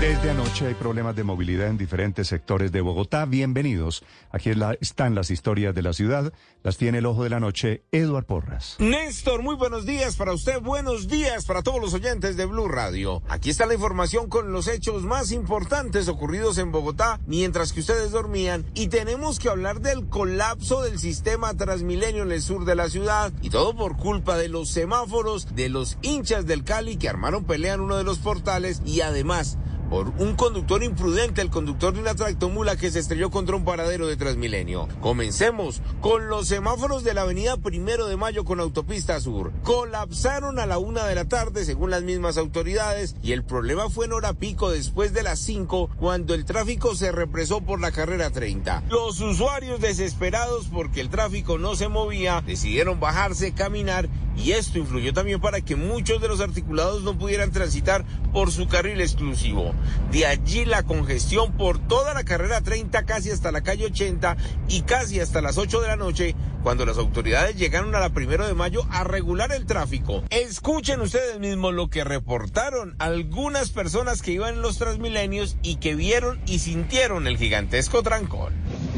Desde anoche hay problemas de movilidad en diferentes sectores de Bogotá. Bienvenidos. Aquí están las historias de la ciudad. Las tiene el ojo de la noche, Eduard Porras. Néstor, muy buenos días para usted, buenos días para todos los oyentes de Blue Radio. Aquí está la información con los hechos más importantes ocurridos en Bogotá mientras que ustedes dormían y tenemos que hablar del colapso del sistema Transmilenio en el sur de la ciudad y todo por culpa de los semáforos de los hinchas del Cali que armaron pelea en uno de los portales y además por un conductor imprudente, el conductor de una tractomula que se estrelló contra un paradero de Transmilenio. Comencemos con los semáforos de la avenida Primero de Mayo con autopista sur. Colapsaron a la una de la tarde según las mismas autoridades y el problema fue en hora pico después de las 5 cuando el tráfico se represó por la carrera 30. Los usuarios desesperados porque el tráfico no se movía decidieron bajarse, caminar y esto influyó también para que muchos de los articulados no pudieran transitar por su carril exclusivo. De allí la congestión por toda la carrera 30 casi hasta la calle 80 y casi hasta las 8 de la noche cuando las autoridades llegaron a la primero de mayo a regular el tráfico. Escuchen ustedes mismos lo que reportaron algunas personas que iban en los Transmilenios y que vieron y sintieron el gigantesco trancón.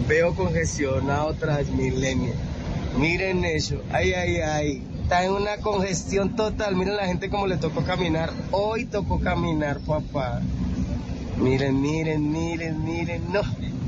Veo congestionado Transmilenio. Miren eso. Ay, ay, ay. Está en una congestión total. Miren la gente como le tocó caminar. Hoy tocó caminar, papá. Miren, miren, miren, miren. No.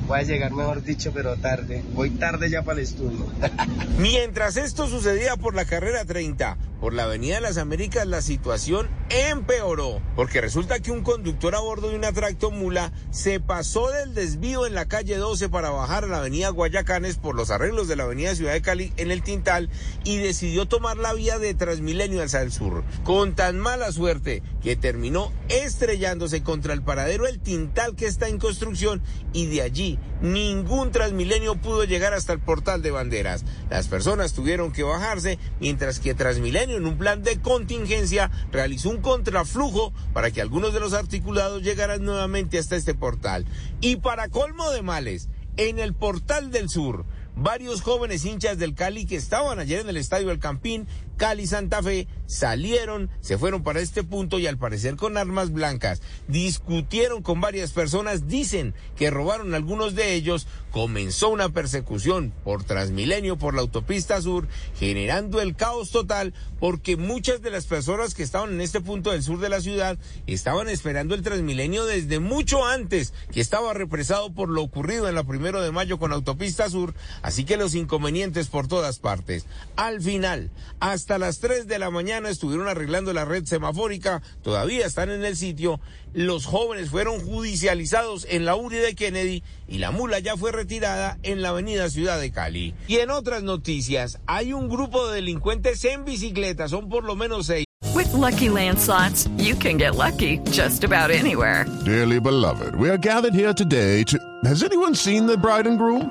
Voy a llegar, mejor dicho, pero tarde. Voy tarde ya para el estudio. Mientras esto sucedía por la carrera 30, por la Avenida de las Américas, la situación empeoró, porque resulta que un conductor a bordo de una tractomula se pasó del desvío en la calle 12 para bajar a la Avenida Guayacanes por los arreglos de la Avenida Ciudad de Cali en el Tintal y decidió tomar la vía de Transmilenio hacia el sur, con tan mala suerte que terminó estrellándose contra el paradero El Tintal que está en construcción y de allí ningún Transmilenio pudo llegar hasta el portal de banderas. Las personas tuvieron que bajarse, mientras que Transmilenio, en un plan de contingencia, realizó un contraflujo para que algunos de los articulados llegaran nuevamente hasta este portal. Y para colmo de males, en el portal del sur, varios jóvenes hinchas del Cali que estaban ayer en el estadio El Campín, Cali Santa Fe, salieron, se fueron para este punto y al parecer con armas blancas, discutieron con varias personas, dicen que robaron algunos de ellos, comenzó una persecución por Transmilenio, por la autopista sur, generando el caos total porque muchas de las personas que estaban en este punto del sur de la ciudad estaban esperando el Transmilenio desde mucho antes, que estaba represado por lo ocurrido en la primero de mayo con autopista sur, así que los inconvenientes por todas partes. Al final, hasta las 3 de la mañana estuvieron arreglando la red semafórica, todavía están en el sitio. Los jóvenes fueron judicializados en la URI de Kennedy y la mula ya fue retirada en la avenida Ciudad de Cali. Y en otras noticias, hay un grupo de delincuentes en bicicleta, son por lo menos seis. With Lucky Land slots, you can get lucky just about anywhere. Dearly beloved, we are gathered here today to. Has anyone seen the bride and groom?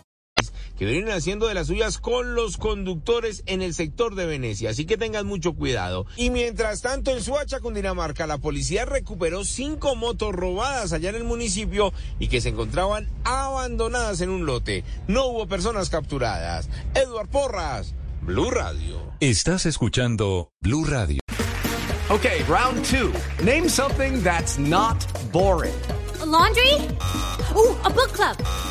Que vienen haciendo de las suyas con los conductores en el sector de Venecia, así que tengan mucho cuidado. Y mientras tanto, en Suacha, Cundinamarca, la policía recuperó cinco motos robadas allá en el municipio y que se encontraban abandonadas en un lote. No hubo personas capturadas. Edward Porras, Blue Radio. Estás escuchando Blue Radio. Okay, round two. Name something that's not boring. A laundry? Ooh, a book club.